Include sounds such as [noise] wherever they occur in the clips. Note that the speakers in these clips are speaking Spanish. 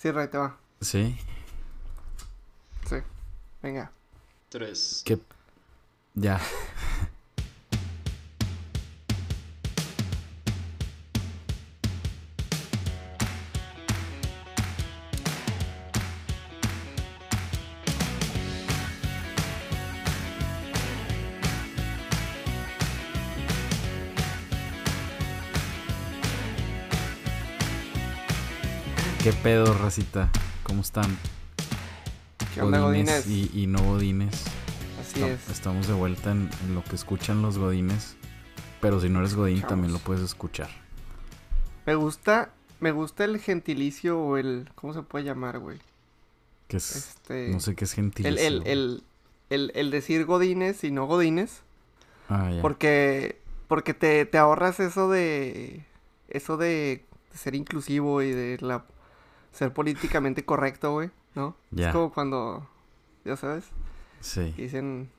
Sí, Ray, te va. Sí. Sí. Venga. Tres. ¿Qué? Ya. Pedo, racita? ¿Cómo están? ¿Qué onda, Godines? Y, y no Godines. Así es. Estamos de vuelta en, en lo que escuchan los Godines. Pero si no eres Godín, también lo puedes escuchar. Me gusta, me gusta el gentilicio o el, ¿cómo se puede llamar, güey? Que es, Este, no sé qué es gentilicio. el, el, el, el decir godines y no godines, Ah, ya. porque, porque te, te ahorras eso de, eso de ser inclusivo y de la, ser políticamente correcto, güey, ¿no? Ya. Es como cuando, ya sabes, Sí. dicen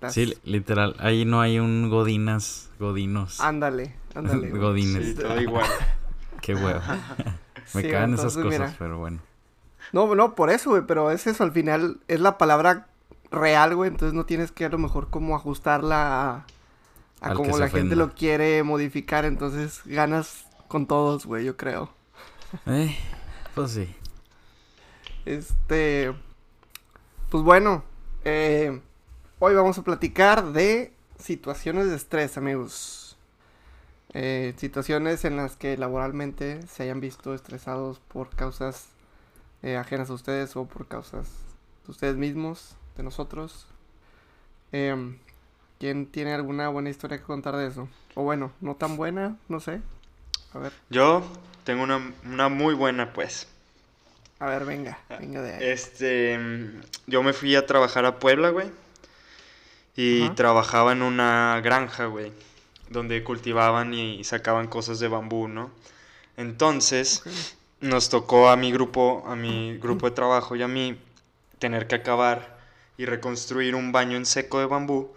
las- Sí, li- literal. Ahí no hay un Godinas, Godinos. ándale, ándale. Godines. Sí, todo igual. [laughs] Qué huevo. [laughs] Me Sí, caen esas cosas, mira. pero bueno. No, no, por eso, güey, pero es eso, al final es la palabra real, güey, entonces no tienes que a lo mejor como ajustarla a, como la gente lo quiere modificar, entonces ganas con todos, güey, yo creo. Eh, pues sí. Este, pues bueno, eh, hoy vamos a platicar de situaciones de estrés, amigos. Eh, situaciones en las que laboralmente se hayan visto estresados por causas eh, ajenas a ustedes o por causas de ustedes mismos, de nosotros. Em, ¿Quién tiene alguna buena historia que contar de eso? O bueno, no tan buena, no sé. A ver, Yo tengo una, una muy buena, pues. a ver, venga, venga de ahí. Este, mm, yo me fui a trabajar a Puebla, güey. Y Ajá. trabajaba en una granja, güey. Donde cultivaban y sacaban cosas de bambú, ¿no? Entonces, nos tocó a mi grupo, a mi grupo de trabajo y a mí tener que acabar y reconstruir un baño en seco de bambú.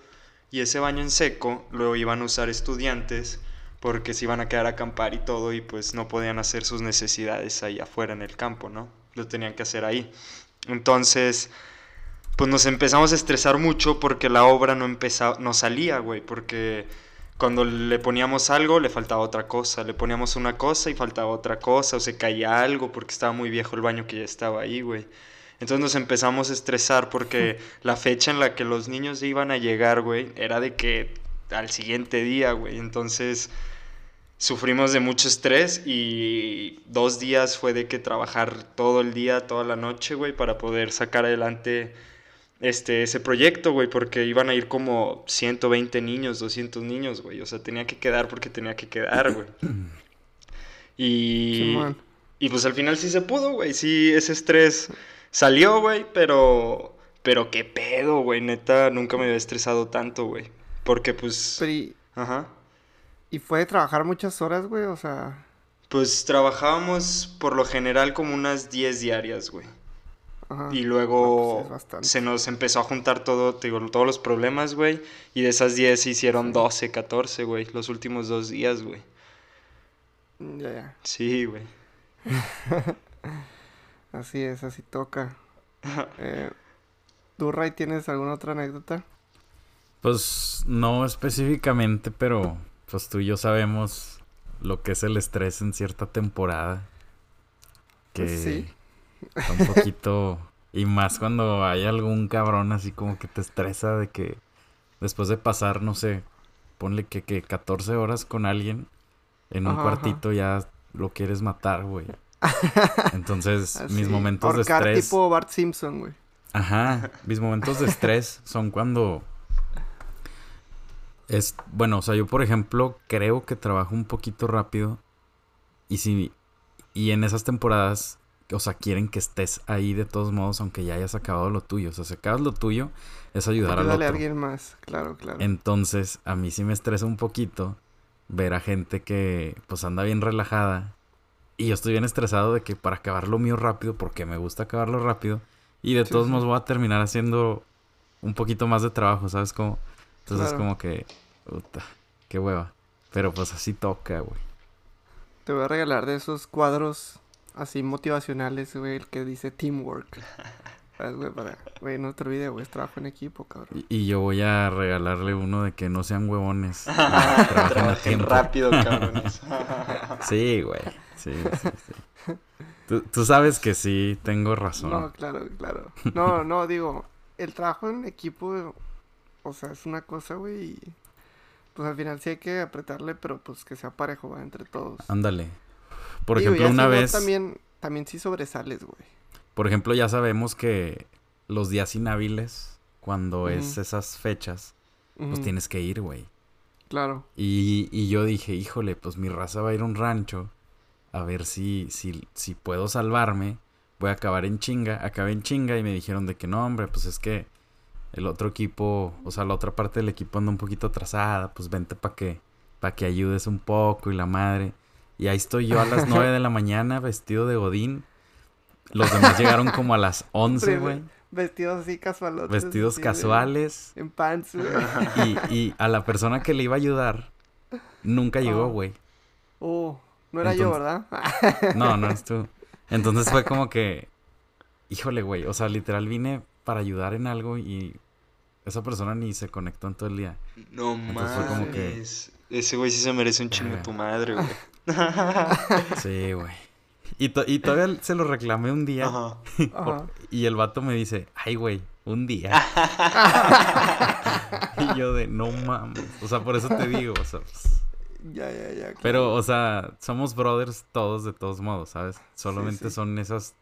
Y ese baño en seco lo iban a usar estudiantes porque se iban a quedar a acampar y todo y pues no podían hacer sus necesidades ahí afuera en el campo, ¿no? Lo tenían que hacer ahí. Entonces, pues nos empezamos a estresar mucho porque la obra no empezaba, no salía, güey, porque cuando le poníamos algo le faltaba otra cosa, le poníamos una cosa y faltaba otra cosa, o se caía algo porque estaba muy viejo el baño que ya estaba ahí, güey. Entonces nos empezamos a estresar porque la fecha en la que los niños iban a llegar, güey, era de que al siguiente día, güey. Entonces sufrimos de mucho estrés y dos días fue de que trabajar todo el día, toda la noche, güey, para poder sacar adelante este, ese proyecto, güey, porque iban a ir como 120 niños, 200 niños, güey. O sea, tenía que quedar porque tenía que quedar, güey. [clears throat] Y, y pues al final sí se pudo, güey. Sí, ese estrés salió, güey, pero... Pero qué pedo, güey. Neta, nunca me había estresado tanto, güey. Porque pues... Pero y, Ajá. y fue de trabajar muchas horas, güey, o sea... Pues trabajábamos por lo general como unas 10 diarias, güey. Ajá. Y Ah, luego pues es bastante. se nos empezó a juntar todo, te digo, todos los problemas, güey. Y de esas 10 se hicieron 12, 14, güey. Los últimos dos días, güey. Mm, Ya, ya. Sí, güey. [laughs] Así es, así toca. [laughs] eh, ¿Tú, Ray, tienes alguna otra anécdota? Pues no específicamente, pero pues tú y yo sabemos lo que es el estrés en cierta temporada. Que Pues sí. está un poquito... y más cuando hay algún cabrón así como que te estresa de que después de pasar, no sé, ponle que, que 14 horas con alguien en un Ajá, cuartito ya lo quieres matar, güey. [laughs] Entonces, mis Así, momentos de estrés... tipo Bart Simpson, güey. Ajá, mis momentos de estrés son cuando es, bueno, o sea, yo por ejemplo creo que trabajo un poquito rápido y si y en esas temporadas, o sea, quieren que estés ahí de todos modos aunque ya hayas acabado lo tuyo, o sea, si acabas lo tuyo es ayudar al Ayúdale otro. a alguien más, claro, claro. Entonces, a mí sí me estresa un poquito ver a gente que pues anda bien relajada y yo estoy bien estresado de que para acabar lo mío rápido, porque me gusta acabarlo rápido y de Sí, todos sí. modos voy a terminar haciendo un poquito más de trabajo, ¿sabes cómo? Entonces Claro. como que, puta, qué hueva. Pero pues así toca, güey. Te voy a regalar de esos cuadros así motivacionales, güey, el que dice teamwork. [laughs] ¿Sabes, güey? Para, güey, no te olvides, güey, es trabajo en equipo, cabrón. Y, y yo voy a regalarle uno de que no sean huevones. [laughs] Ah, trabajen a Trabajen tiempo. rápido, [laughs] cabrones. Sí, güey. Sí, sí, sí. Tú, tú sabes que sí, tengo razón. No, claro, claro. No, no, digo, el trabajo en equipo, o sea, es una cosa, güey, y pues al final sí hay que apretarle, pero pues que sea parejo, va, entre todos. Ándale. Por Digo, ejemplo, una vez, También, también sí sobresales, güey. por ejemplo, ya sabemos que los días inhábiles, cuando es esas fechas, pues tienes que ir, güey. Claro. Y, y yo dije, híjole, pues mi raza va a ir a un rancho a ver si, si, si puedo salvarme. Voy a acabar en chinga. Acabé en chinga y me dijeron de que no, hombre, pues es que el otro equipo, o sea, la otra parte del equipo anda un poquito atrasada. Pues vente para que, para que ayudes un poco y la madre. Y ahí estoy yo a las [laughs] 9 de la mañana vestido de godín. Los demás llegaron como a las [laughs] 11, Hombre, güey. Vestidos así casuales. Vestidos casuales. En pants, güey. Y, y a la persona que le iba a ayudar nunca llegó, Ah. güey. Oh, no era yo, ¿verdad? No, no eres [laughs] tú. Entonces fue como que, híjole, güey, o sea, literal vine para ayudar en algo y esa persona ni se conectó en todo el día. No Entonces fue como que- mames. Ese güey sí se merece un chingo de tu madre, güey. [laughs] Sí, güey. Y, to- y todavía se lo reclamé un día Ajá. [laughs] Ajá. y el vato me dice, ay, güey, un día. [laughs] y yo de, no mames. O sea, por eso te digo, o sea, pues, Ya, ya, ya. claro. Pero, o sea, somos brothers todos de todos modos, ¿sabes? Solamente sí. son esas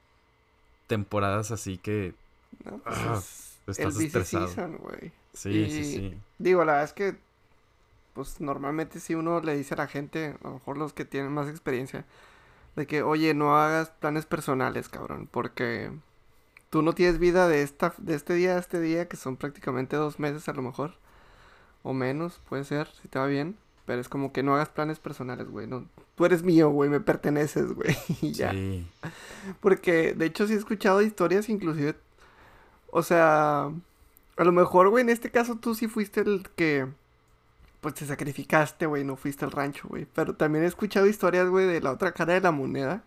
temporadas así que No, pues ah, es estás el estresado. season, güey. sí, sí, sí. Digo, la verdad es que, pues normalmente si uno le dice a la gente, a lo mejor los que tienen más experiencia, de que, oye, no hagas planes personales, cabrón, porque tú no tienes vida de esta, de este día a este día, que son prácticamente dos meses a lo mejor, o menos, puede ser, si te va bien, pero es como que no hagas planes personales, güey, no, tú eres mío, güey, me perteneces, güey, [laughs] y ya. Sí. Porque de hecho sí he escuchado historias inclusive, o sea, a lo mejor, güey, en este caso tú sí fuiste el que, pues te sacrificaste, güey, no fuiste al rancho, güey. Pero también he escuchado historias, güey, de la otra cara de la moneda,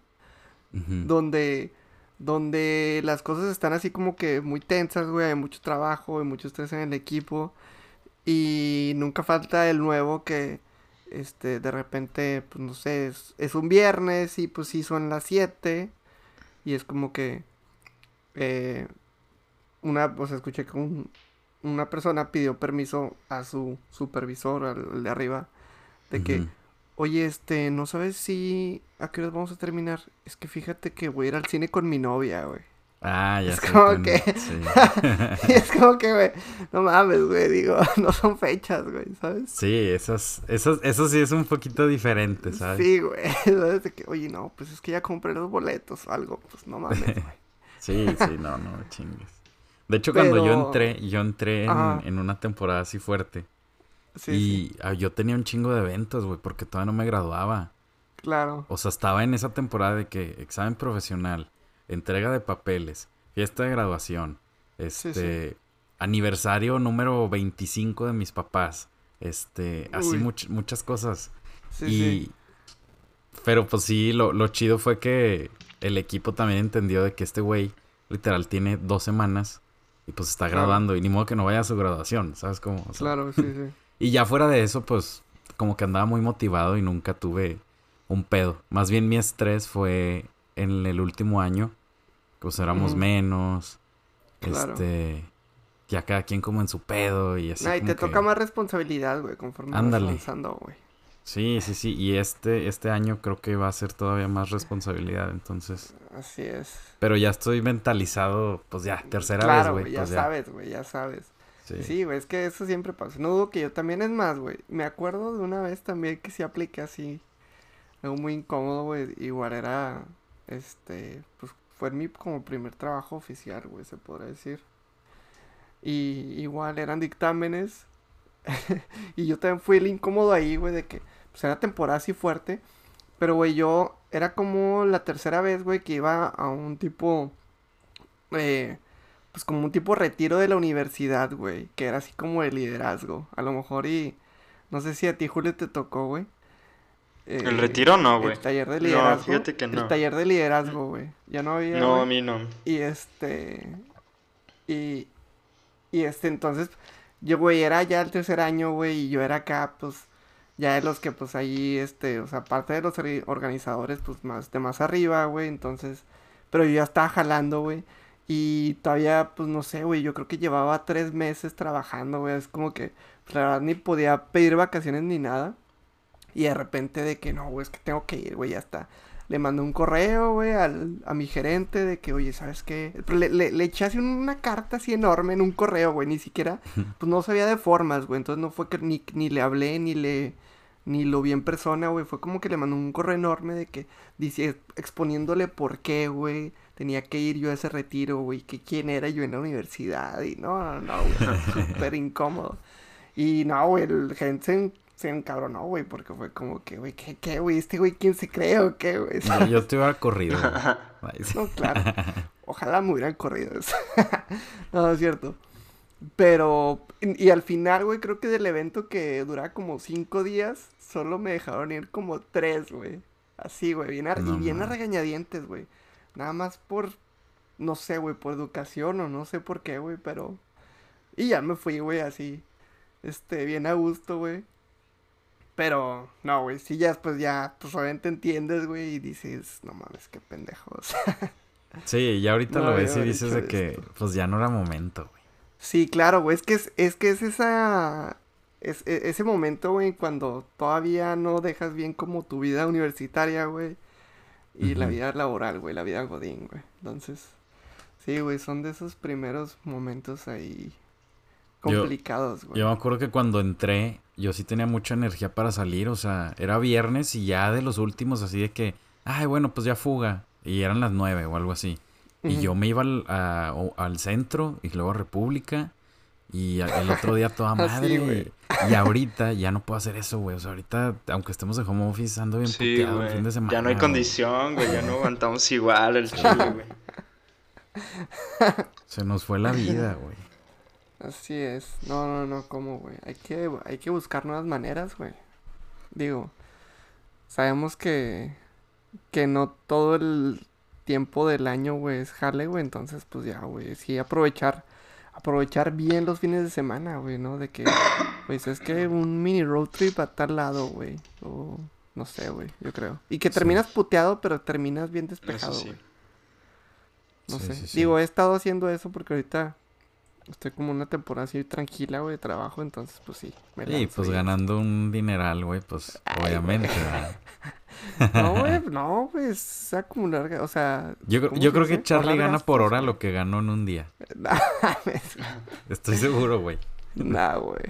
donde, donde las cosas están así como que muy tensas, güey, hay mucho trabajo, hay mucho estrés en el equipo y nunca falta el nuevo que, este, de repente, pues no sé, es, es un viernes y pues sí son las 7 y es como que, eh, una, o sea, escuché que un- una persona pidió permiso a su supervisor, al de arriba, de que. Oye, este, ¿no sabes si a qué hora vamos a terminar? Es que fíjate que voy a ir al cine con mi novia, güey. Ah, ya Es como que- Sí. [laughs] Es como que, güey, no mames, güey, digo, [laughs] no son fechas, güey, ¿sabes? Sí, esas, esas, eso sí es un poquito diferente, ¿sabes? Sí, güey, [laughs] ¿sabes? De que, oye, no, pues es que ya compré los boletos o algo, pues no mames, güey. Sí, sí, no, no, chingues. De hecho, cuando yo entré, yo entré en, una temporada así fuerte. Sí, y sí, ah, yo tenía un chingo de eventos, güey, porque todavía no me graduaba. claro. O sea, estaba en esa temporada de que examen profesional, entrega de papeles, fiesta de graduación, Sí, este, aniversario número 25 de mis papás, este, así much- muchas cosas. Sí, y, sí. pero pues sí, lo, lo chido fue que el equipo también entendió de que este güey literal tiene dos semanas y pues está Claro. graduando y ni modo que no vaya a su graduación, ¿sabes cómo? O sea, Claro, sí, sí. [laughs] y ya fuera de eso, pues como que andaba muy motivado y nunca tuve un pedo. Más bien mi estrés fue en el último año, pues éramos menos, Claro. este, ya cada quien como en su pedo y así. Nah, y te que- toca más responsabilidad, güey, conforme Ándale. vas avanzando, güey. Sí, sí, sí, y este, este año creo que va a ser todavía más responsabilidad, entonces. Así es. Pero ya estoy mentalizado, pues ya, tercera claro, vez, güey, güey. ya pues sabes, güey, ya sabes. Sí. Sí, güey, es que eso siempre pasa. No dudo que yo también es más, güey. Me acuerdo de una vez también que sí apliqué así. Algo muy incómodo, güey. Igual era, este, pues fue mi como primer trabajo oficial, güey, se podría decir. Y igual eran dictámenes. [laughs] y yo también fui el incómodo ahí, güey, de que, pues era temporada así fuerte. Pero, güey, yo era como la tercera vez, güey, que iba a un tipo, eh, pues como un tipo retiro de la universidad, güey, que era así como de liderazgo, a lo mejor y no sé si a ti Julio te tocó, güey. eh, ¿El retiro no, güey? El taller de No, liderazgo. fíjate que no. El taller de liderazgo, güey. Ya no había. No, a mí no. Y este. Y. Y este, entonces. Yo, güey, era ya el tercer año, güey. Y yo era acá, pues. Ya de los que, pues ahí, este. O sea, aparte de los organizadores, pues más de más arriba, güey. Entonces. Pero yo ya estaba jalando, güey. Y todavía, pues no sé, güey. Yo creo que llevaba tres meses trabajando, güey. Es como que. Pues, la verdad, ni podía pedir vacaciones ni nada. Y de repente de que no, güey, es que tengo que ir, güey, ya está. Le mandé un correo, güey, al, a mi gerente de que, oye, ¿sabes qué? Le, le, le eché así una carta así enorme en un correo, güey, ni siquiera, [laughs] pues no sabía de formas, güey. Entonces no fue que ni, ni le hablé, ni le, ni lo vi en persona, güey. Fue como que le mandó un correo enorme de que, dice, exponiéndole por qué, güey, tenía que ir yo a ese retiro, güey, que quién era yo en la universidad. Y no, no, no, güey, [laughs] súper incómodo. Y no, güey, el gerente se, en- se encabronó, güey, porque fue como que, güey, ¿qué, qué, güey? ¿Este güey quién se cree o qué, güey? Yo, yo te hubiera corrido. [laughs] No, claro. [laughs] Ojalá me hubieran corrido eso. no, es cierto. Pero, y, y al final, güey, creo que del evento que dura como cinco días, solo me dejaron ir como tres, güey. Así, güey, bien a- No y bien a regañadientes, güey. Nada más por, no sé, güey, por educación o no sé por qué, güey, pero... Y ya me fui, güey, así, este, bien a gusto, güey. Pero, no, güey, sí, ya después ya, pues obviamente entiendes, güey, y dices, no mames, qué pendejos. [laughs] Sí, ya ahorita No, lo ves y dices de que esto. pues ya no era momento, güey. Sí, claro, güey, es que es, es que es esa, es, e- ese momento, güey, cuando todavía no dejas bien como tu vida universitaria, güey, y la vida laboral, güey, la vida godín, güey. Entonces, sí, güey, son de esos primeros momentos ahí Yo- complicados, güey. Yo me acuerdo que cuando entré, yo sí tenía mucha energía para salir, o sea, era viernes y ya de los últimos así de que, ay, bueno, pues ya fuga. Y eran las nueve o algo así. Y yo me iba al, a- al centro y luego a República. Y el otro día toda [laughs] madre. güey. y ahorita ya no puedo hacer eso, güey. O sea, ahorita, aunque estemos de home office, ando bien Sí, puteado el fin de güey. semana. Ya no hay condición, güey. Ya no aguantamos igual el chile, güey. [laughs] Se nos fue la vida, güey. Así es. No, no, no, ¿cómo, güey? Hay que, hay que buscar nuevas maneras, güey. Digo, sabemos que, que no todo el tiempo del año, güey, es jale, güey. Entonces, pues ya, güey, sí, aprovechar, aprovechar bien los fines de semana, güey, ¿no? De que, pues es que un mini road trip a tal lado, güey. O, no sé, güey, yo creo. Y que Sí. terminas puteado, pero terminas bien despejado, sí. güey. No Sí, sé. Digo, he estado haciendo eso porque ahorita estoy como una temporada así tranquila, güey, de trabajo, entonces pues sí. me Sí, pues y- ganando un dineral, güey, pues Ay, obviamente. [laughs] No, güey, no, pues es acumular, o sea... Yo, creo- ¿cómo yo creo que Charlie gana gastos, por hora lo que ganó en un día. [laughs] Estoy seguro, güey. no, güey.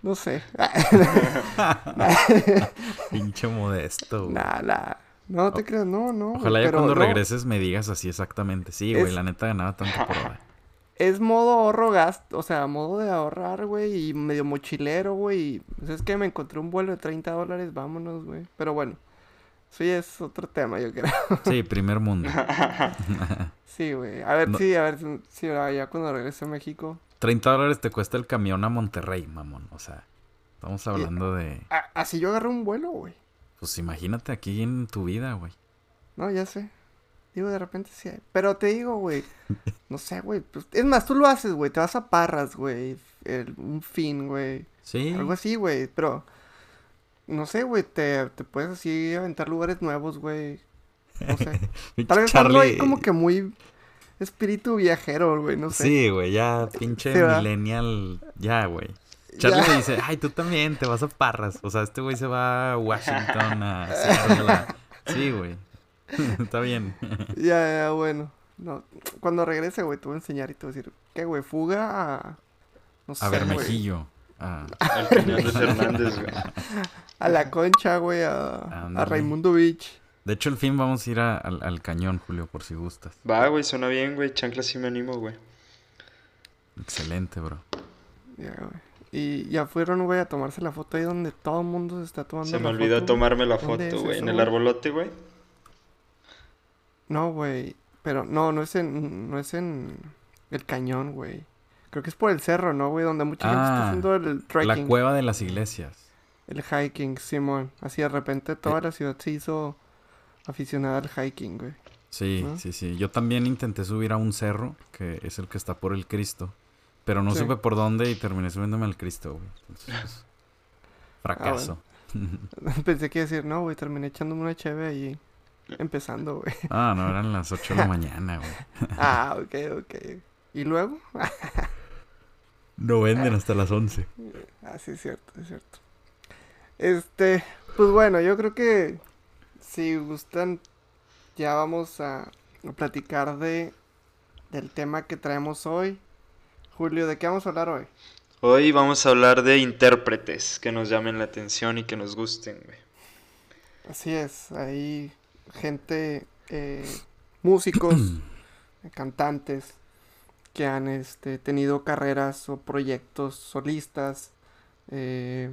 No sé. [laughs] Pinche modesto, güey. Nah, nah. No te creas, no, no. Ojalá ya cuando no, regreses me digas así exactamente. Sí, güey, Es- la neta ganaba tanto por hora. Es modo ahorro gasto, o sea, modo de ahorrar, güey, y medio mochilero, güey. y, pues, es que me encontré un vuelo de 30 dólares, vámonos, güey. Pero bueno, ya es otro tema, yo creo. Sí, primer mundo. [laughs] Sí, güey. A ver, No. sí, a ver si ya cuando regrese a México. 30 dólares te cuesta el camión a Monterrey, mamón. O sea, estamos hablando de... a- así yo agarré un vuelo, güey. Pues imagínate aquí en tu vida, güey. No, ya sé. Digo, de repente sí hay. Pero te digo, güey. No sé, güey. pues, es más, tú lo haces, güey. Te vas a Parras, güey. un fin, güey. Sí. Algo así, güey. Pero. No sé, güey. Te, te puedes así aventar lugares nuevos, güey. No sé. [laughs] Tal vez algo ahí como que muy. Espíritu viajero, güey. No sé. Sí, güey, ya pinche Sí, millennial. Ya, güey. Charlie Ya. dice, ay, tú también te vas a Parras. O sea, este güey se va a Washington, a [laughs] Seattle, Sí, güey. [laughs] Está bien. Ya, ya, bueno. No. Cuando regrese, güey, te voy a enseñar y te voy a decir. ¿Qué, güey? Fuga a. No sé. A. Bermejillo. A... El cañón de Fernández, güey. A la concha, güey. A, a. Raimundo Beach. De hecho, el fin vamos a ir a- al, al cañón, Julio, por si gustas. Va, güey, suena bien, güey. Chancla sí me animo, güey. Excelente, bro. Ya, güey. Y ya fueron, güey, a tomarse la foto ahí donde todo el mundo se está tomando Se me la olvidó foto, tomarme la ¿Dónde foto, güey. En el arbolote, güey. No, güey. Pero no, no es en, no es en el cañón, güey. Creo que es por el cerro, ¿no, güey? Donde mucha gente está Ah, haciendo el trekking. La cueva de las iglesias. El hiking, Simón. Así de repente toda la ciudad se hizo aficionada al hiking, güey. Sí, ¿no? sí, sí. Yo también intenté subir a un cerro, que es el que está por el Cristo. Pero no Sí. supe por dónde y terminé subiéndome al Cristo, güey. Entonces, Ah, pues, fracaso. [laughs] [laughs] Pensé que iba a decir, no, güey, terminé echándome una cheve ahí empezando, güey. [laughs] Ah, no, eran las 8 de la mañana, güey. ah, ok, ok. ¿Y luego? No venden hasta las 11. Ah, sí, es cierto, es cierto. Este, pues bueno, yo creo que si gustan, ya vamos a, platicar de del tema que traemos hoy. Julio, ¿de qué vamos a hablar hoy? Hoy vamos a hablar de intérpretes que nos llamen la atención y que nos gusten, güey. Así es, hay gente, eh, músicos, [clears throat] cantantes que han este, tenido carreras o proyectos solistas. eh,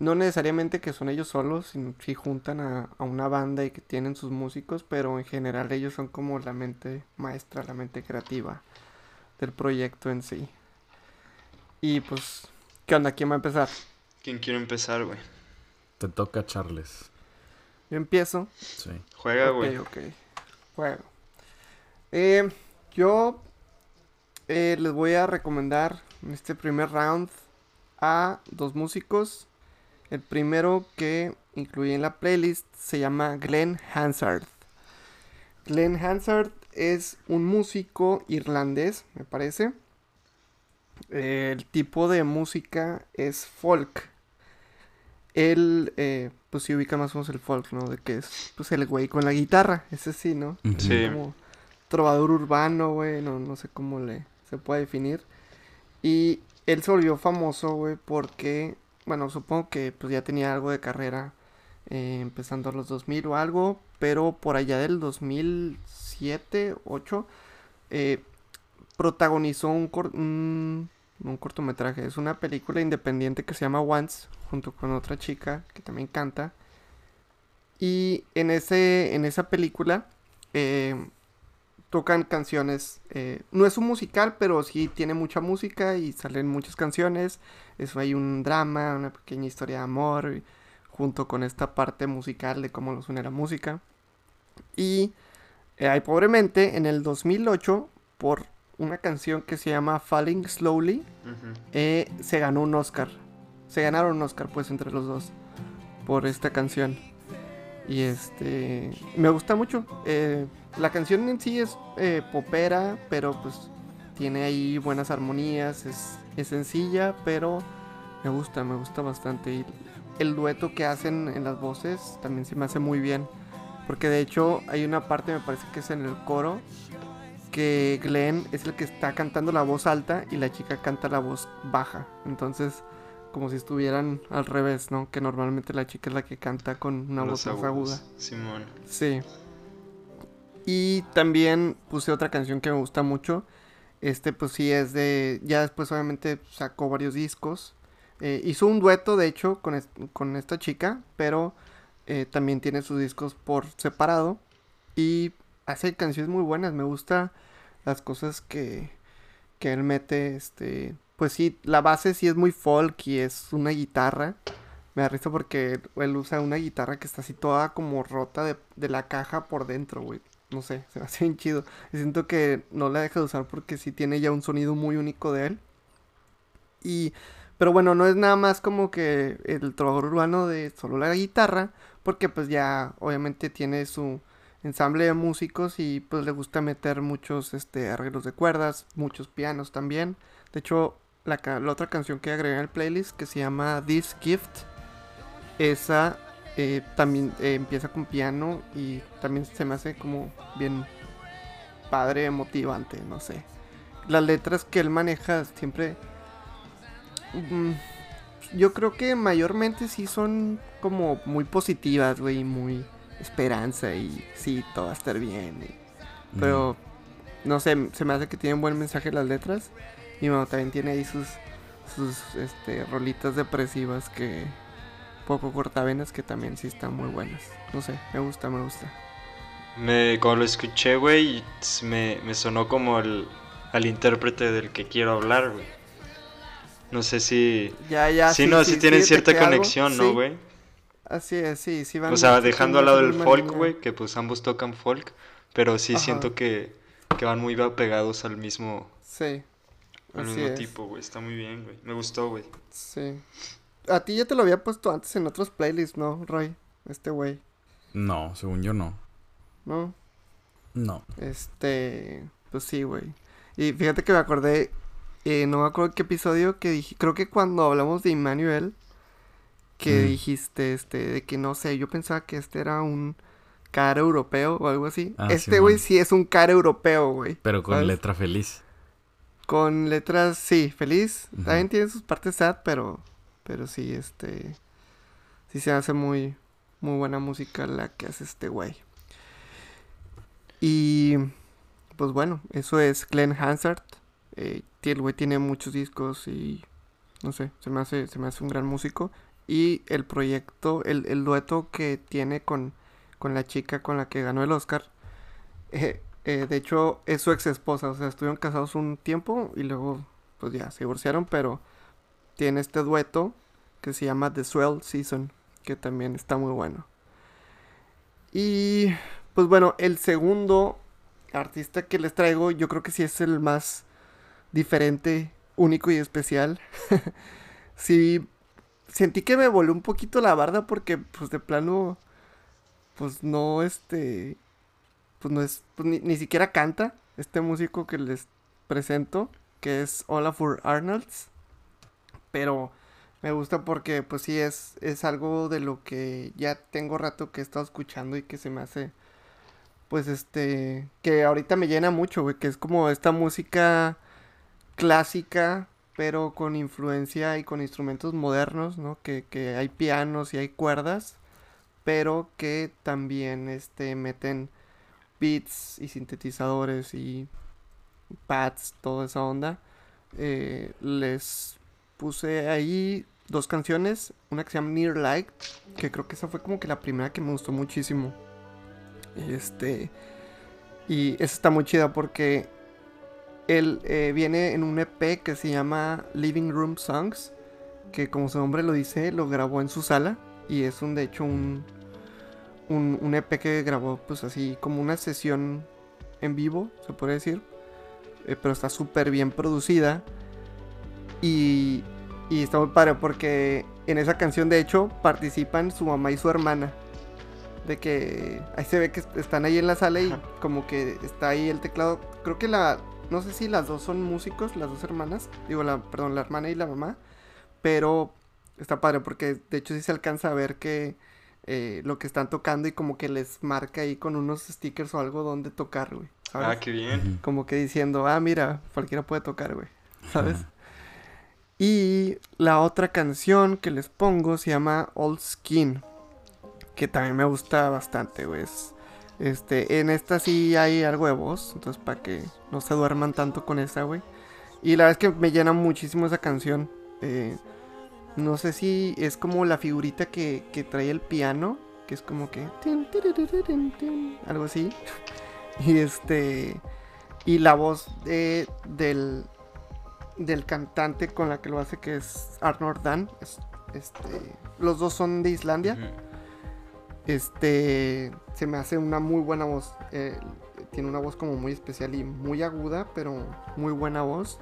no necesariamente que son ellos solos, sino si juntan a, a una banda y que tienen sus músicos, pero en general ellos son como la mente maestra, la mente creativa del proyecto en sí. Y pues, ¿qué onda? ¿Quién va a empezar? ¿Quién quiere empezar, güey? Te toca, Charles. Yo empiezo. Sí. Juega, Ok, güey. ok. Bueno. Eh, yo eh, les voy a recomendar en este primer round a dos músicos. El primero que incluí en la playlist se llama Glenn Hansard. Glenn Hansard es un músico irlandés, me parece. Eh, el tipo de música es folk. Él, eh, pues si ubica más o menos el folk, ¿no? De que es, pues el güey con la guitarra, ese sí, ¿no? Sí. Como trovador urbano, güey, no, no sé cómo le se puede definir. Y él se volvió famoso, güey, porque, bueno, supongo que pues ya tenía algo de carrera eh, empezando a los 2000 o algo, pero por allá del 2007, 8, eh, protagonizó un, un cortometraje, es una película independiente que se llama Once, junto con otra chica que también canta. Y en, ese, en esa película eh, tocan canciones. eh, no es un musical, pero sí tiene mucha música y salen muchas canciones. Eso hay un drama, una pequeña historia de amor, junto con esta parte musical de cómo los une la música. Y eh, ahí pobremente, en el 2008, por una canción que se llama Falling Slowly, eh, se ganó un Oscar. Se ganaron un Oscar, pues, entre los dos. Por esta canción. Y este. Me gusta mucho. eh, la canción en sí es eh, popera, pero pues tiene ahí buenas armonías. Es, es sencilla, pero me gusta, me gusta bastante. Y el dueto que hacen en las voces también se me hace muy bien. Porque de hecho hay una parte, me parece que es en el coro, que Glenn es el que está cantando la voz alta y la chica canta la voz baja. Entonces, como si estuvieran al revés, ¿no? Que normalmente la chica es la que canta con una Los voz más aguda. Simón. Sí. Y también puse otra canción que me gusta mucho. Este, pues sí, es de. Ya después, obviamente, sacó varios discos. Eh, hizo un dueto, de hecho, con, con esta chica, pero eh, también tiene sus discos por separado. Y hace canciones muy buenas. Me gusta las cosas que, que él mete. Este, pues sí, la base sí es muy folk y es una guitarra. Me risa porque él usa una guitarra que está así toda como rota de, de la caja por dentro, güey. No sé, [laughs] se me hace bien chido. Y siento que no la deja de usar porque sí tiene ya un sonido muy único de él. Y, pero bueno, no es nada más como que el trovador urbano de solo la guitarra, porque pues ya obviamente tiene su ensamble de músicos y pues le gusta meter muchos este, arreglos de cuerdas, muchos pianos también. De hecho, la, la otra canción que agregué en el playlist que se llama This Gift, esa eh, también eh, empieza con piano y también se me hace como bien padre, motivante, no sé. Las letras que él maneja siempre... mm, yo creo que mayormente sí son como muy positivas, güey, muy esperanza y sí, todo va a estar bien. y- pero no sé, se me hace que tienen buen mensaje las letras. Y bueno, también tiene ahí sus, sus este, rolitas depresivas que poco cortavenas que también sí están muy buenas. No sé, me gusta, me gusta. Me, cuando lo escuché, güey, me, me sonó como el, al intérprete del que quiero hablar, güey. No sé si... Ya, ya. Sí, no, sí, tienen cierta conexión, ¿no, sí. güey? Así es, sí, sí van. O sea, sí dejando al lado esa el misma folk, güey, que pues ambos tocan folk, pero sí Ajá. siento que, que van muy pegados al mismo, Sí. al Así mismo es. tipo, güey. Está muy bien, güey. Me gustó, güey. Sí. A ti ya te lo había puesto antes en otros playlists, ¿no, Roy? Este güey, No, según yo no. ¿no? No. Este, pues sí, güey. Y fíjate que me acordé, eh, no me acuerdo qué episodio que dije, creo que cuando hablamos de Emmanuel, que Mm. dijiste, este, de que no sé, yo pensaba que este era un cara europeo o algo así. Ah, este güey sí es un cara europeo, güey. Pero con ¿sabes? letra feliz. Con letras, sí, feliz. Ujú. También tiene sus partes sad, pero, pero sí, este, sí se hace muy, muy buena música la que hace este güey. Y, pues bueno, eso es Glenn Hansard. Eh, el güey tiene muchos discos y, no sé, se me hace, se me hace un gran músico. Y el proyecto, el, el dueto que tiene con, con la chica con la que ganó el Oscar, eh, eh, de hecho, es su ex esposa. O sea, estuvieron casados un tiempo y luego, pues ya, se divorciaron. Pero tiene este dueto que se llama The Swell Season, que también está muy bueno. Y, pues bueno, el segundo artista que les traigo, yo creo que sí es el más diferente, único y especial. [laughs] sí, sentí que me voló un poquito la barda porque, pues de plano, pues no, este, pues no es, pues, ni, ni siquiera canta este músico que les presento, que es Olafur Arnolds. Pero me gusta porque pues sí es, es algo de lo que ya tengo rato que he estado escuchando y que se me hace, pues este, que ahorita me llena mucho, güey, que es como esta música clásica, pero con influencia y con instrumentos modernos, ¿no? Que, que hay pianos y hay cuerdas, pero que también este, meten beats y sintetizadores y pads, toda esa onda. Eh, les puse ahí dos canciones, una que se llama Near Light, que creo que esa fue como que la primera que me gustó muchísimo. Este, y esa está muy chida porque él eh, viene en un EP que se llama Living Room Songs, que como su nombre lo dice, lo grabó en su sala y es un de hecho un un, EP que grabó pues así como una sesión en vivo, se puede decir, eh, pero está súper bien producida y, y está muy padre porque en esa canción de hecho participan su mamá y su hermana. De que ahí se ve que est- están ahí en la sala y Ajá. como que está ahí el teclado. Creo que la, no sé si las dos son músicos, las dos hermanas. Digo, la, perdón, la hermana y la mamá. Pero está padre porque de hecho sí se alcanza a ver que eh, lo que están tocando y como que les marca ahí con unos stickers o algo donde tocar, güey. ¿sabes? Ah, qué bien. Como que diciendo, ah, mira, cualquiera puede tocar, güey. ¿Sabes? Y la otra canción que les pongo se llama Old Skin. Que también me gusta bastante, güey. Es- Este, en esta sí hay algo de voz. Entonces, para que no se duerman tanto con esta, güey. Y la verdad es que me llena muchísimo esa canción. Eh, no sé si es como la figurita que, que trae el piano. Que es como que. Algo así. [laughs] Y este. Y la voz de, del, del cantante con la que lo hace, que es Arnold Dan. es- este, los dos son de Islandia. Este se me hace una muy buena voz. eh, tiene una voz como muy especial y muy aguda, pero muy buena voz.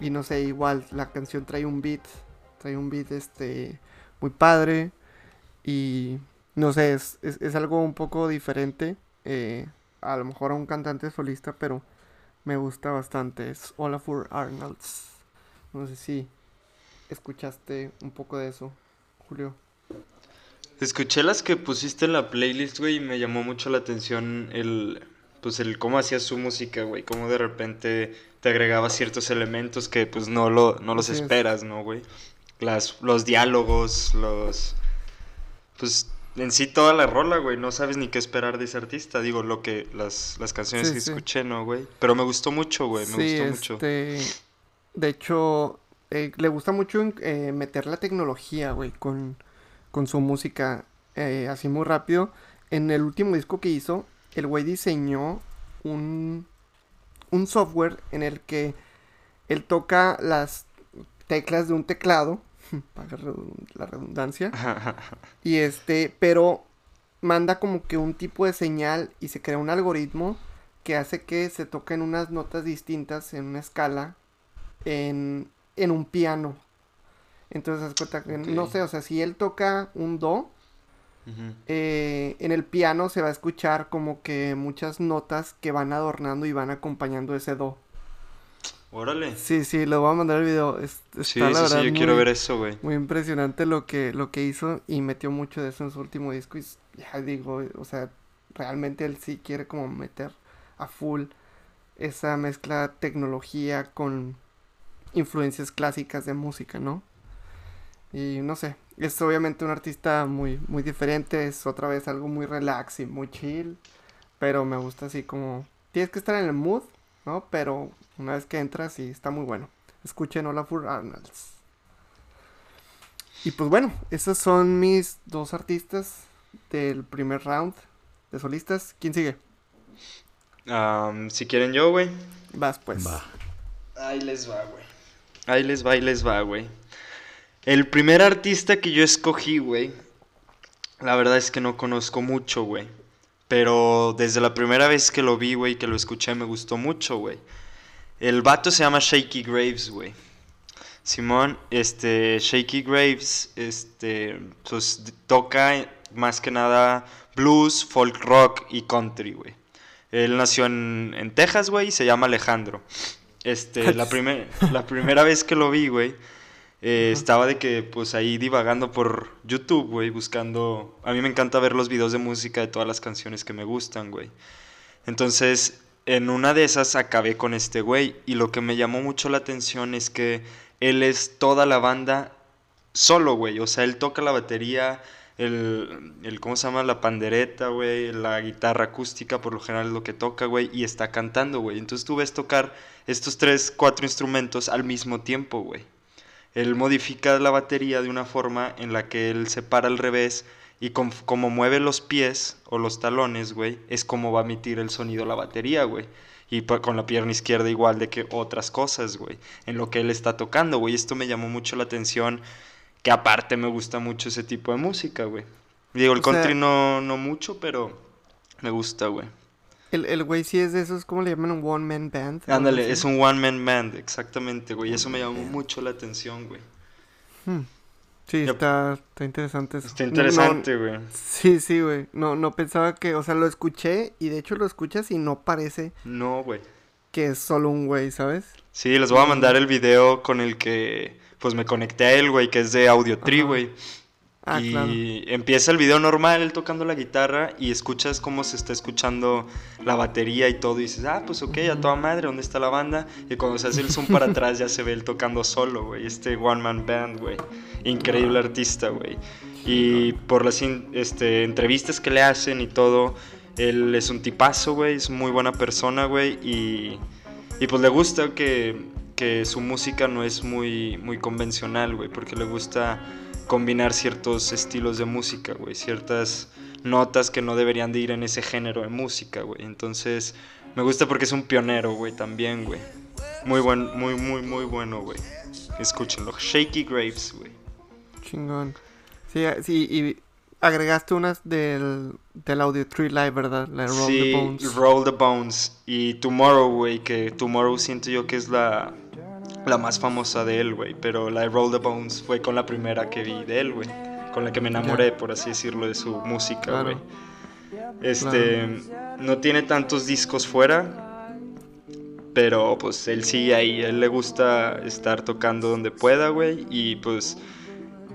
Y no sé, igual la canción trae un beat, trae un beat este muy padre y no sé, es, es, es algo un poco diferente. eh, a lo mejor a un cantante solista, pero me gusta bastante. Es Olafur Arnolds. No sé si escuchaste un poco de eso, Julio. Escuché las que pusiste en la playlist, güey, y me llamó mucho la atención el, pues el cómo hacías su música, güey, cómo de repente te agregaba ciertos elementos que pues no lo, no los esperas, ¿no, güey? Las, los diálogos, los, pues en sí toda la rola, güey, no sabes ni qué esperar de ese artista, digo, lo que, las, las canciones Sí, que sí. escuché, ¿no, güey? Pero me gustó mucho, güey, me Sí, gustó mucho. este, De hecho, eh, le gusta mucho eh, meter la tecnología, güey, con, con su música eh, así muy rápido. En el último disco que hizo, el güey diseñó un, un software en el que él toca las teclas de un teclado, [laughs] para la redundancia. y este, pero manda como que un tipo de señal y se crea un algoritmo que hace que se toquen unas notas distintas en una escala en, en un piano. Entonces, cuenta que, no sé, o sea, si él toca un do, eh, en el piano se va a escuchar como que muchas notas que van adornando y van acompañando ese do. Órale. Sí, sí, le voy a mandar el video. sí, sí, sí, yo quiero ver eso, güey. Muy impresionante lo que, lo que hizo y metió mucho de eso en su último disco. Y ya digo, o sea, realmente él sí quiere como meter a full esa mezcla tecnología con influencias clásicas de música, ¿no? Y no sé, es obviamente un artista muy, muy diferente, es otra vez algo muy relax y muy chill, pero me gusta así como... Tienes que estar en el mood, ¿no? Pero una vez que entras y está muy bueno. Escuchen Olafur Arnolds. Y pues bueno, esos son mis dos artistas del primer round de solistas. ¿Quién sigue? si quieren yo, güey. Vas pues. Va. Ahí les va, güey. Ahí les va, ahí les va, güey. El primer artista que yo escogí, güey, la verdad es que no conozco mucho, güey. Pero desde la primera vez que lo vi, güey, que lo escuché, me gustó mucho, güey. El vato se llama Shaky Graves, güey. Simón, este, Shaky Graves, este, pues toca más que nada blues, folk rock y country, güey. Él nació en, en Texas, güey, y se llama Alejandro. Este, la, [laughs] la primera vez que lo vi, güey, eh, estaba de que, pues ahí divagando por YouTube, güey, buscando... A mí me encanta ver los videos de música de todas las canciones que me gustan, güey. Entonces, en una de esas acabé con este güey y lo que me llamó mucho la atención es que él es toda la banda solo, güey. O sea, él toca la batería, el, el ¿cómo se llama? La pandereta, güey, la guitarra acústica, por lo general es lo que toca, güey, y está cantando, güey. Entonces tú ves tocar estos tres, cuatro instrumentos al mismo tiempo, güey él modifica la batería de una forma en la que él se para al revés y como mueve los pies o los talones, güey, es como va a emitir el sonido la batería, güey. Y con la pierna izquierda igual de que otras cosas, güey, en lo que él está tocando, güey. Esto me llamó mucho la atención, que aparte me gusta mucho ese tipo de música, güey. Digo, el country no, no mucho, pero me gusta, güey. El, el güey sí es de esos, ¿cómo le llaman? Un one man band. Ándale, es un one man band, exactamente, güey. Eso me llamó mucho la atención, güey. Hmm. Sí, está, está interesante eso. Está interesante, güey. sí, sí, güey. No, no pensaba que, o sea, lo escuché y de hecho lo escuchas y no parece. No, güey. Que es solo un güey, ¿sabes? Sí, les voy a mandar el video con el que, pues me conecté a él, güey, que es de Audio Tree, güey. Ah, y empieza el video normal, él tocando la guitarra y escuchas cómo se está escuchando la batería y todo. Y dices, ah, pues ok, a toda madre, ¿dónde está la banda? Y cuando se hace el zoom para [laughs] atrás ya se ve él tocando solo, güey. Este one man band, güey. Increíble artista, güey. Y por las este, entrevistas que le hacen y todo, él es un tipazo, güey. Es muy buena persona, güey. Y, y pues le gusta que, que su música no es muy, muy convencional, güey. Porque le gusta combinar ciertos estilos de música, güey, ciertas notas que no deberían de ir en ese género de música, güey. Entonces, me gusta porque es un pionero, güey, también, güey. Muy buen, muy, muy, muy bueno, güey. Escúchenlo. Shaky Graves, güey. Chingón. Sí, sí, y agregaste unas del, del Audio Tree Live, ¿verdad? La Roll the Bones. Roll the Bones. Y Tomorrow, güey, que Tomorrow siento yo que es la la más famosa de él, güey. Pero la de Roll the Bones fue con la primera que vi de él, güey. Con la que me enamoré, por así decirlo, de su música, güey. Este, no tiene tantos discos fuera. Pero pues él sigue ahí, él le gusta estar tocando donde pueda, güey. Y pues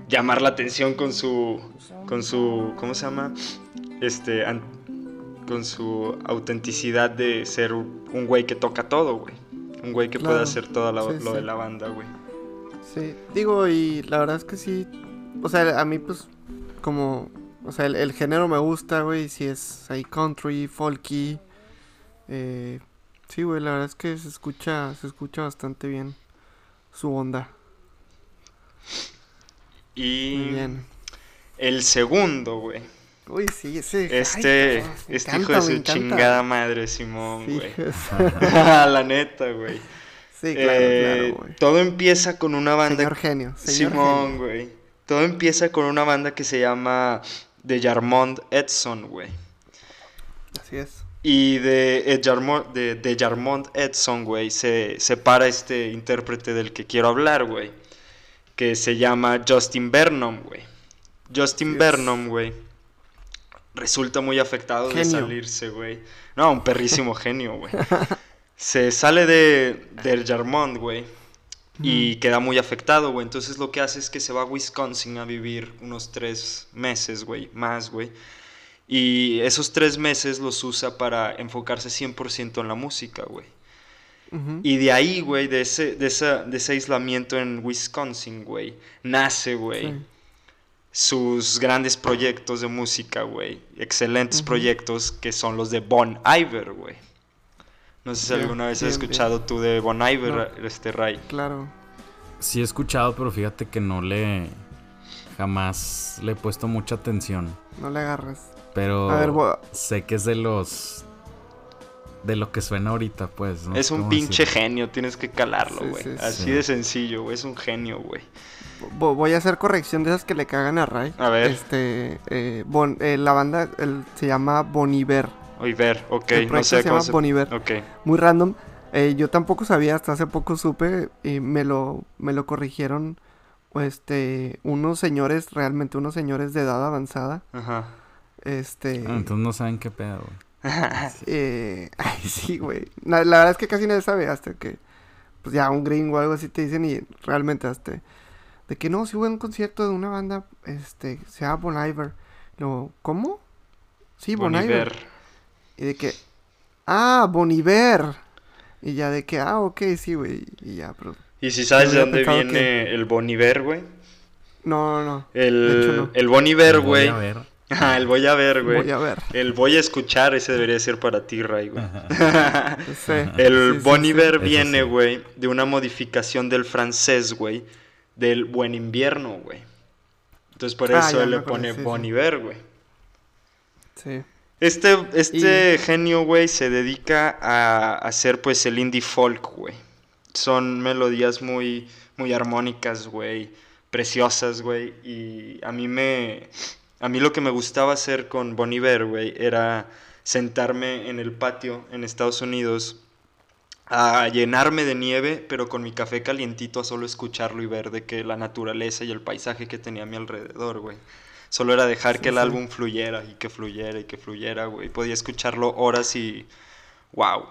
llamar la atención con su, con su, ¿cómo se llama? Este, con su autenticidad de ser un güey que toca todo, güey. Un güey que pueda hacer todo lo de la banda, güey. Sí, digo, y la verdad es que sí. O sea, a mí, pues, como. O sea, el, género me gusta, güey. Si es ahí country, folky. Eh, sí, güey, la verdad es que se escucha, se escucha bastante bien su onda. Y. bien. El segundo, güey. Uy, sí, sí. Este, este hijo de su chingada madre, Simón, güey. [laughs] [laughs] la neta, güey. Sí, claro, Eh, claro, güey. todo empieza con una banda. Señor genio, señor Simón, genio. güey. Todo empieza con una banda que se llama The Jarmond Edson, güey. Así es. Y de, Jarmo- de, de Jarmond Edson, güey, se separa este intérprete del que quiero hablar, güey. Que se llama Justin Vernon, güey. Justin. Vernon, güey. Resulta muy afectado de salirse, güey. No, un perrísimo [laughs] genio, güey. Se sale de, de Jarmond, güey. Y queda muy afectado, güey. Entonces lo que hace es que se va a Wisconsin a vivir unos tres meses, güey. Más, güey. Y esos tres meses los usa para enfocarse 100% en la música, güey. Y de ahí, güey, de ese, de, esa- de ese aislamiento en Wisconsin, güey, nace, güey, Sí. Sus grandes proyectos de música, güey. Excelentes proyectos que son los de Bon Iver, güey. No sé si alguna vez bien, has bien. escuchado tú de Bon Iver, No. este Ray. Claro. Sí he escuchado, pero fíjate que no le... Jamás le he puesto mucha atención. No le agarres. Pero A ver, voy- sé que es de los... De lo que suena ahorita, pues. no es un pinche genio, tienes que calarlo, Sí, güey. sí, Así sí. de sencillo, güey. Es un genio, güey. Vo- voy a hacer corrección de esas que le cagan a Ray. A ver. Este, eh, Bon- eh, la banda el- se llama Boniver. Oiver, ok, el no sé se cómo llama se... Boniver. Ok. Muy random. Eh, yo tampoco sabía, hasta hace poco supe y me lo, me lo corrigieron este, unos señores, realmente unos señores de edad avanzada. Ajá. Este, Ah, entonces no saben qué pedo, güey. [laughs] eh, ay, sí, güey. La, la verdad es que casi nadie sabe hasta que, pues ya un gringo o algo así te dicen y realmente hasta, de que no, si hubo un concierto de una banda, este, se llama Bon Iver. Lo, ¿cómo? Sí, Bon, Bon Iver. Iver. Y de que, ah, Boniver. Y ya de que, ah, ok, sí, güey. Y ya, pero, ¿Y si sabes de dónde viene el Bon Iver, güey? no, no, no. El, De hecho, no. el Bon Iver, Voy güey. a ver. Ajá, [laughs] el voy a ver, güey. Voy a ver. El voy a escuchar, ese debería ser para ti, Ray, güey. Sí, [laughs] El sí, Bon sí. Iver viene, sí. güey, de una modificación del francés, güey, del Buen Invierno, güey. Entonces por Ah, eso le pone sí, Bon sí. Iver, güey. Sí. Este, este genio, güey, se dedica a hacer, pues, el indie folk, güey. Son melodías muy, muy armónicas, güey, preciosas, güey. Y a mí me... A mí lo que me gustaba hacer con Bon Iver, güey, era sentarme en el patio en Estados Unidos a llenarme de nieve, pero con mi café calientito a solo escucharlo y ver de que la naturaleza y el paisaje que tenía a mi alrededor, güey. Solo era dejar Sí, que el sí. álbum fluyera y que fluyera y que fluyera, güey. Podía escucharlo horas y wow.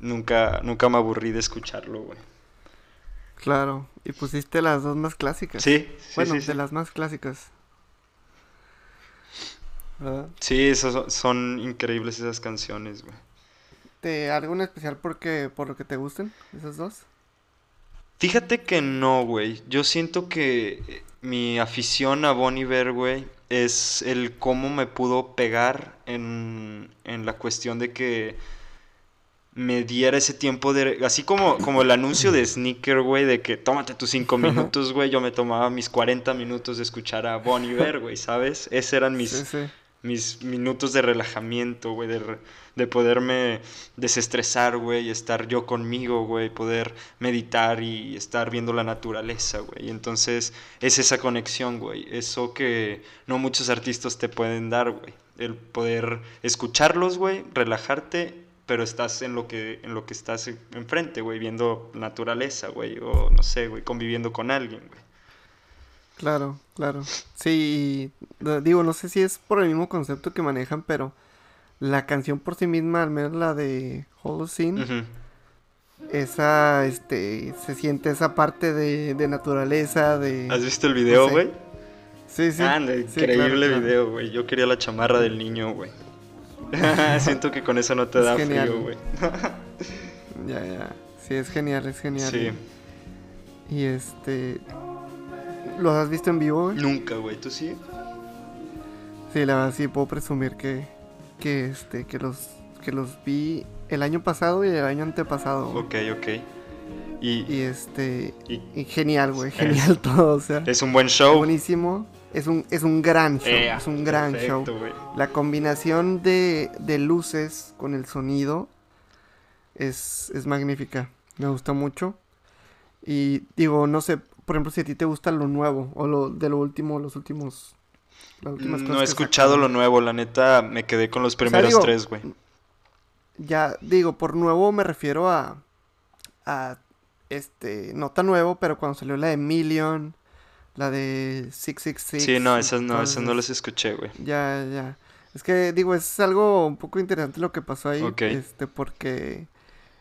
Nunca nunca me aburrí de escucharlo, güey. Claro. Y pusiste las dos más clásicas. Sí, sí, Bueno, sí, de las más clásicas. ¿Verdad? Sí, son, son increíbles esas canciones, güey. ¿Te algo en especial porque por lo que te gusten esas dos? Fíjate que no, güey. Yo siento que eh, mi afición a Bon Iver, güey, es el cómo me pudo pegar en, en la cuestión de que me diera ese tiempo de... Así como, como el anuncio de Sneaker, güey, de que tómate tus cinco [laughs] minutos, güey. Yo me tomaba mis 40 minutos de escuchar a Bon Iver, güey, ¿sabes? Esos eran mis, Sí, sí. Mis minutos de relajamiento, güey, de, de poderme desestresar, güey, estar yo conmigo, güey, poder meditar y estar viendo la naturaleza, güey. Entonces es esa conexión, güey, eso que no muchos artistas te pueden dar, güey. El poder escucharlos, güey, relajarte, pero estás en lo que, en lo que estás en- enfrente, güey, viendo naturaleza, güey, o no sé, güey, conviviendo con alguien, güey. Claro, claro. Sí, digo, no sé si es por el mismo concepto que manejan, pero la canción por sí misma, al menos la de Holocene, esa, este, se siente esa parte de, de naturaleza, de... ¿Has visto el video, sé. güey? Sí, sí. Sí, increíble claro, claro. video, güey. Yo quería la chamarra del niño, güey. [laughs] Siento que con eso no te Es da genial. frío, güey. [laughs] Ya, ya. Sí, es genial, es genial. Sí. Y este... ¿Los has visto en vivo? güey? Nunca, güey. ¿Tú sí? Sí, la verdad sí puedo presumir que, que este, que los, que los vi el año pasado y el año antepasado. Ok, ok. Y, Y este, y y genial, güey, genial [laughs] todo, o sea, es un buen show. buenísimo. Es un, es un gran show, Ea, es un gran perfecto, show. güey. La combinación de, de luces con el sonido es, es magnífica. Me gusta mucho. Y digo, no sé, por ejemplo, si a ti te gusta lo nuevo o lo de lo último, los últimos. Las últimas Mm, No cosas he escuchado lo nuevo, la neta me quedé con los primeros digo, tres, güey. Ya, digo, por nuevo me refiero a. a. Este. No tan nuevo, pero cuando salió la de Million. La de 666. Sí, no, esas no, esas no las escuché, güey. Ya, ya. Es que digo, es algo un poco interesante lo que pasó ahí. Ok. Este, porque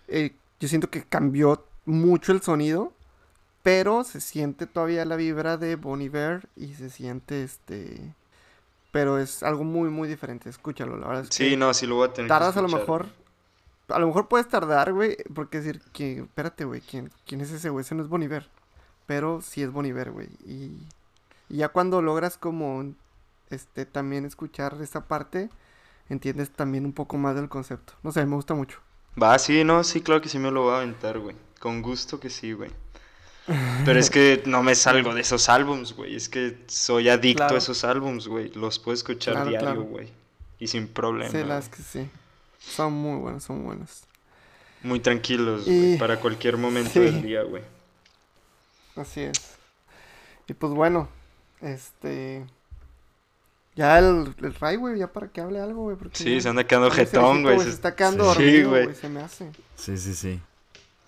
eh, yo siento que cambió mucho el sonido. Pero se siente todavía la vibra de Bon Iver y se siente este. Pero es algo muy, muy diferente. Escúchalo, la verdad es Sí, que no, sí lo voy a tener que tardas a lo mejor. A lo mejor puedes tardar, güey. Porque decir que. Espérate, güey. ¿quién, ¿Quién es ese güey? Ese no es Bon Iver. Pero sí es Bon Iver, güey. Y, y ya cuando logras como. Este, también escuchar esa parte. Entiendes también un poco más del concepto. No sé, me gusta mucho. Va, sí, no, sí, claro que sí me lo voy a aventar, güey. Con gusto que sí, güey. Pero es que no me salgo de esos álbums, güey. Es que soy adicto Claro. a esos álbums, güey. Los puedo escuchar Claro, diario, claro. güey. Y sin problema. Sí, las que sí. Son muy buenas, son buenas. Muy tranquilos, Y- güey. Para cualquier momento sí. del día, güey. Así es. Y pues bueno, este. Ya el, el Ray, güey, ya para que hable algo, güey. Sí, se anda quedando jetón, güey. Se se- está quedando Sí, güey, se me hace. Sí, sí, sí.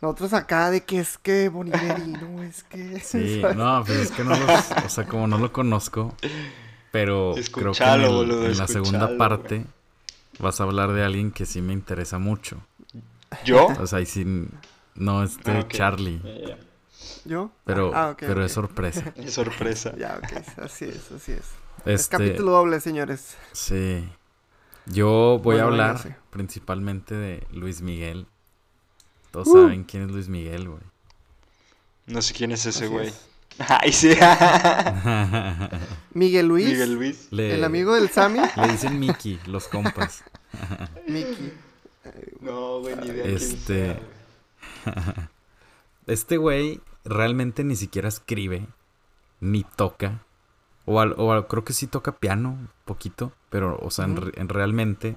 Nosotros acá de que es que Boniveri, no, es que... [laughs] Sí, [laughs] ¿sabes? no, pues es que no los, o sea, como no lo conozco, pero creo que en, Escuchalo, el- boludo, en la segunda escuchalo, parte vas a hablar de alguien que sí me interesa mucho. ¿Yo? O sea, y sin, no este Ah. Charlie. ¿Yo? pero, Ah, pero es sorpresa. [laughs] Es sorpresa. Ya, ok, así es, así es. Es Este, capítulo doble, señores. sí. Yo voy a hablar principalmente de Luis Miguel. Todos Uh. saben quién es Luis Miguel, güey. No sé quién es ese Así güey. es. [laughs] Ay, sí. [laughs] Miguel Luis, Miguel Luis. Le- el amigo del Sammy, Le dicen Mickey, los compas. [laughs] Miki. No, güey, ni idea quién Este- sea. Este güey realmente ni siquiera escribe, ni toca. O, al- o al- creo que sí toca piano, poquito, pero, o sea, en, realmente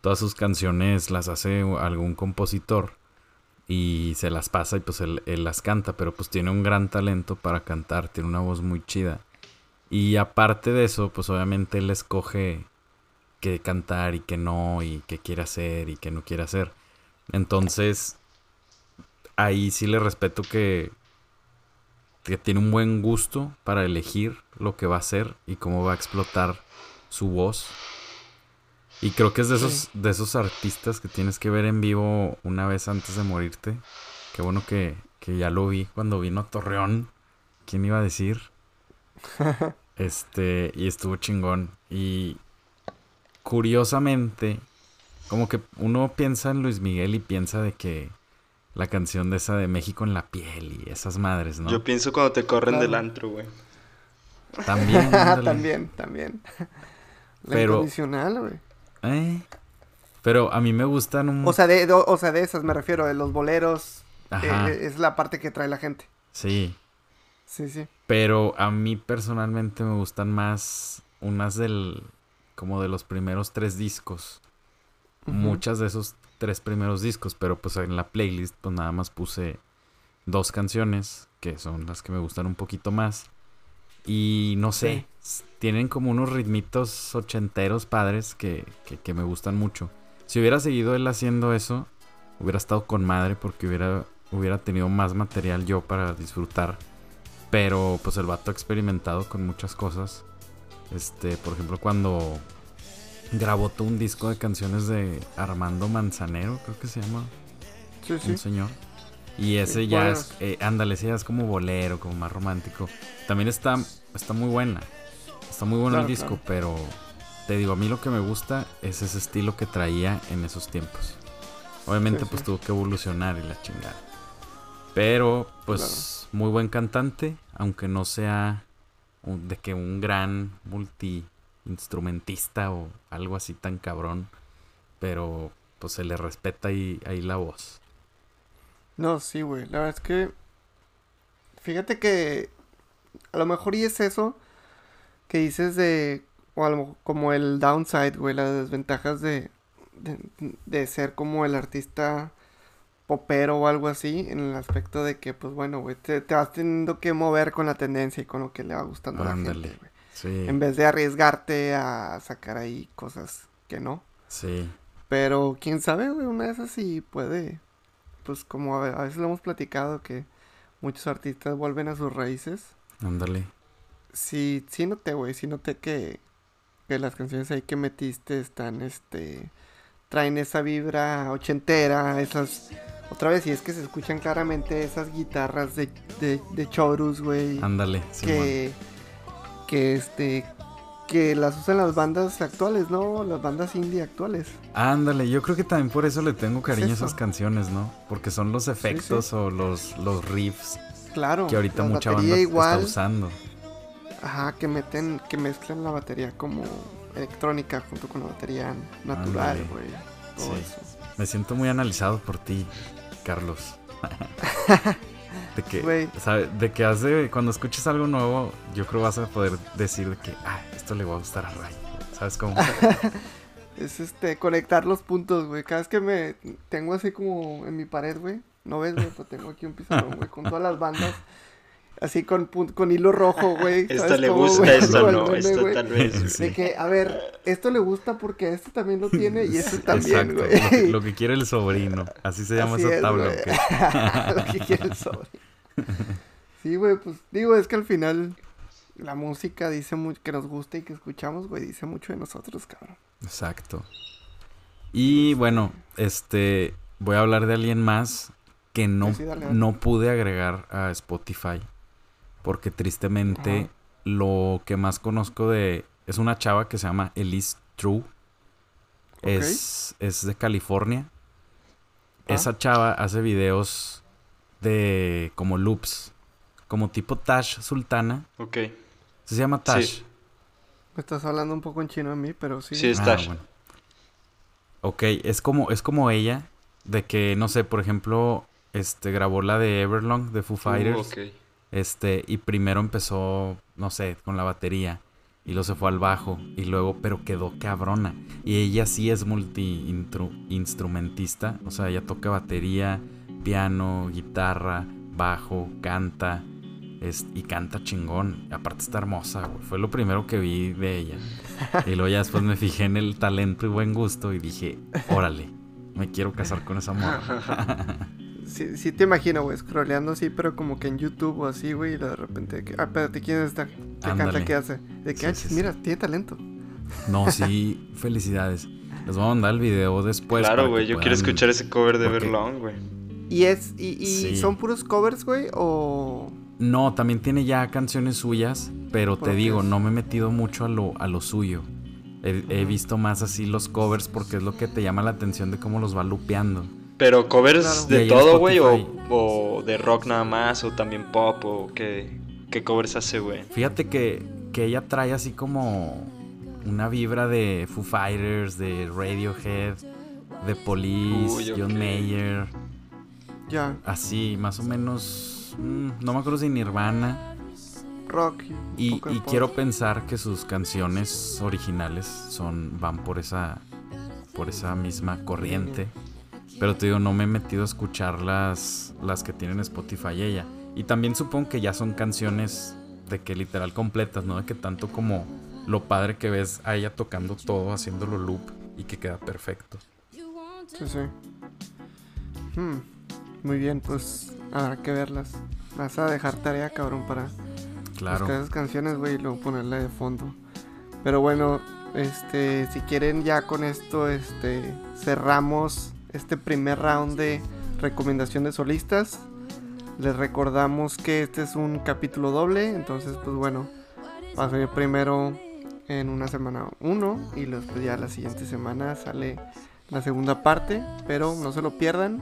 todas sus canciones las hace algún compositor y se las pasa y pues él, las canta, pero pues tiene un gran talento para cantar, tiene una voz muy chida. Y aparte de eso, pues obviamente él escoge qué cantar y qué no, y qué quiere hacer y qué no quiere hacer. Entonces, ahí sí le respeto que, que tiene un buen gusto para elegir lo que va a hacer y cómo va a explotar su voz. Y creo que es de esos, Sí. de esos artistas que tienes que ver en vivo una vez antes de morirte. Qué bueno que, que ya lo vi cuando vino a Torreón. ¿Quién iba a decir? [laughs] Este, y estuvo chingón. Y curiosamente, como que uno piensa en Luis Miguel y piensa de que la canción de esa de México en la piel y esas madres, ¿no? Yo pienso cuando te corren Claro. del antro, güey. También. [laughs] también, también. [laughs] La Pero- incondicional, güey. Eh, Pero a mí me gustan un... O sea, de, de- o sea, de esas me refiero, de los boleros. Ajá, eh, es la parte que trae la gente. sí. Sí, sí. Pero a mí personalmente me gustan más unas del... Como de los primeros tres discos. Muchas de esos tres primeros discos, pero pues en la playlist pues nada más puse dos canciones que son las que me gustan un poquito más. Y no sé, tienen como unos ritmitos ochenteros padres que, que, que me gustan mucho. Si hubiera seguido él haciendo eso, hubiera estado con madre porque hubiera, hubiera tenido más material yo para disfrutar. Pero pues el vato ha experimentado con muchas cosas. Este, por ejemplo, cuando grabó todo un disco de canciones de Armando Manzanero, creo que se llama Sí, sí. un señor. Y ese Sí, ya es, eh, ándale, ese ya es como bolero, como más romántico. También está, está muy buena. Está muy bueno el disco, claro. pero te digo, a mí lo que me gusta es ese estilo que traía en esos tiempos. Obviamente, Sí, pues sí. tuvo que evolucionar y la chingada. Pero, pues, muy buen cantante, aunque no sea un- de que un gran multi-instrumentista o algo así tan cabrón. Pero, pues se le respeta ahí, ahí la voz. No, sí, güey. La verdad es que. Fíjate que. A lo mejor y es eso. Que dices de. O algo como el downside, güey. Las desventajas de. De, de ser como el artista. popero o algo así, en el aspecto de que, pues bueno, güey, te, te vas teniendo que mover con la tendencia y con lo que le va gustando a la gente, güey. Sí. En vez de arriesgarte a sacar ahí cosas que no. Sí. Pero quién sabe, güey, una de esas sí puede. Pues como a veces lo hemos platicado que muchos artistas vuelven a sus raíces. Ándale. Sí, sí noté, güey, sí noté que, que las canciones ahí que metiste están, este, traen esa vibra ochentera, esas, otra vez, y es que se escuchan claramente esas guitarras de, de, de chorus, güey, Ándale. Simón. que, que, este, que las usan las bandas actuales, ¿no? Las bandas indie actuales. Ándale, yo creo que también por eso le tengo cariño a esas canciones, ¿no? Porque son los efectos o los, los riffs Claro. que ahorita mucha banda igual, está usando. Ajá, que meten, que mezclan la batería como electrónica junto con la batería natural, güey. Todo Sí. eso. Me siento muy analizado por ti, Carlos. [laughs] de que, Güey. sabe, de que hace, cuando escuches algo nuevo, yo creo vas a poder decir de que, ah, esto le va a gustar a Ray. ¿Sabes cómo? [laughs] Es este, conectar los puntos, güey. Cada vez que me tengo así como en mi pared, güey. No ves, güey, pero tengo aquí un pizarrón, güey, con todas las bandas. Así con, pun- con hilo rojo, güey. [laughs] Esta ¿sabes le cómo, gusta, güey? el no, meme, esta güey. tal vez. De que, a ver, esto le gusta porque este también lo tiene y este también, Exacto, güey. lo que, lo que quiere el sobrino. Así se llama Así esa es, tabla, güey. ¿ok? [laughs] lo que quiere el sobre. Sí, güey, pues digo, es que al final la música dice mucho que nos gusta y que escuchamos, güey, dice mucho de nosotros, cabrón. Exacto. Y bueno, este, voy a hablar de alguien más que no, Sí, no pude agregar a Spotify. Porque tristemente Ajá. lo que más conozco de... Es una chava que se llama Elise True. Es, es de California. Ah. Esa chava hace videos de como loops. Como tipo Tash Sultana. Ok. Se llama Tash. Sí. Me estás hablando un poco en chino a mí, pero sí. Sí, es Ah, Tash. bueno. Ok, es como, es como ella, de que, no sé, por ejemplo, este, grabó la de Everlong de Foo Fighters, Uh, ok. este, y primero empezó, no sé, con la batería, y luego se fue al bajo, y luego, pero quedó cabrona. Y ella sí es multi-instrumentista, o sea, ella toca batería, piano, guitarra, bajo, canta, es- y canta chingón. Aparte está hermosa, güey. Fue lo primero que vi de ella. Y luego ya después me fijé en el talento y buen gusto y dije, órale, me quiero casar con esa morra. [laughs] Sí, sí te imagino, güey, scrolleando así, pero como que en YouTube o así, güey, y de repente, ah, espérate, ¿quién es esta? ¿Qué canta? Ándale. ¿Qué hace? De que, Sí, ah, sí, sí. mira, tiene talento. No, [laughs] sí, felicidades. Les voy a mandar el video después. claro, güey. Yo quiero escuchar ese cover de porque- Everlong, güey. ¿Y es, y, y Sí. son puros covers, güey, o...? No, también tiene ya canciones suyas, pero te digo, no me he metido mucho a lo, a lo suyo. He, he visto más así los covers porque es lo que te llama la atención de cómo los va lupeando. Pero covers Claro. Y de todo, güey, o, o de rock nada más, o también pop, o qué, qué covers hace, güey. Fíjate que, que ella trae así como una vibra de Foo Fighters, de Radiohead, de Police, Uy, John. Mayer, Ya, así, más o menos. mm, no me acuerdo si Nirvana. rock. Y, y pop. quiero pensar que sus canciones originales son van por esa por esa misma corriente. Pero te digo, no me he metido a escuchar las, las que tienen Spotify ella. Y también supongo que ya son canciones de que literal completas, ¿no? De que tanto como lo padre que ves a ella tocando todo, haciéndolo loop y que queda perfecto. Sí, sí. Hmm, Muy bien, pues habrá que verlas. Vas a dejar tarea, cabrón, para Claro. buscar esas canciones, güey, y luego ponerla de fondo. Pero bueno, este, si quieren ya con esto, este, cerramos este primer round de recomendación de solistas. Les recordamos que este es un capítulo doble, entonces pues bueno, va a salir primero en una semana uno y después ya la siguiente semana sale la segunda parte, pero no se lo pierdan.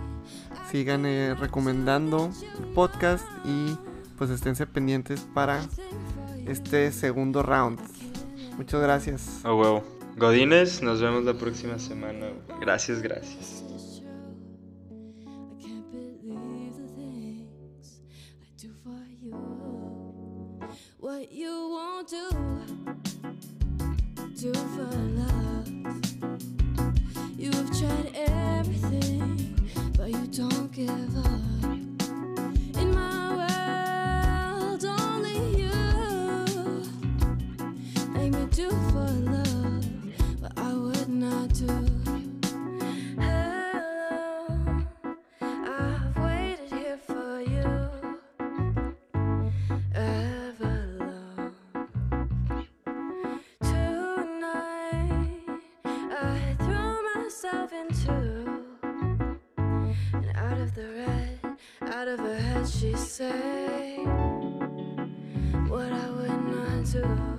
Sigan eh, recomendando el podcast y pues esténse pendientes para este segundo round. Muchas gracias. Huevo. Godines, nos vemos la próxima semana. Gracias, gracias. What you won't do, do for love. You've tried everything, but you don't give up. In my world, only you make me do for love what I would not do. can she say what I would not do?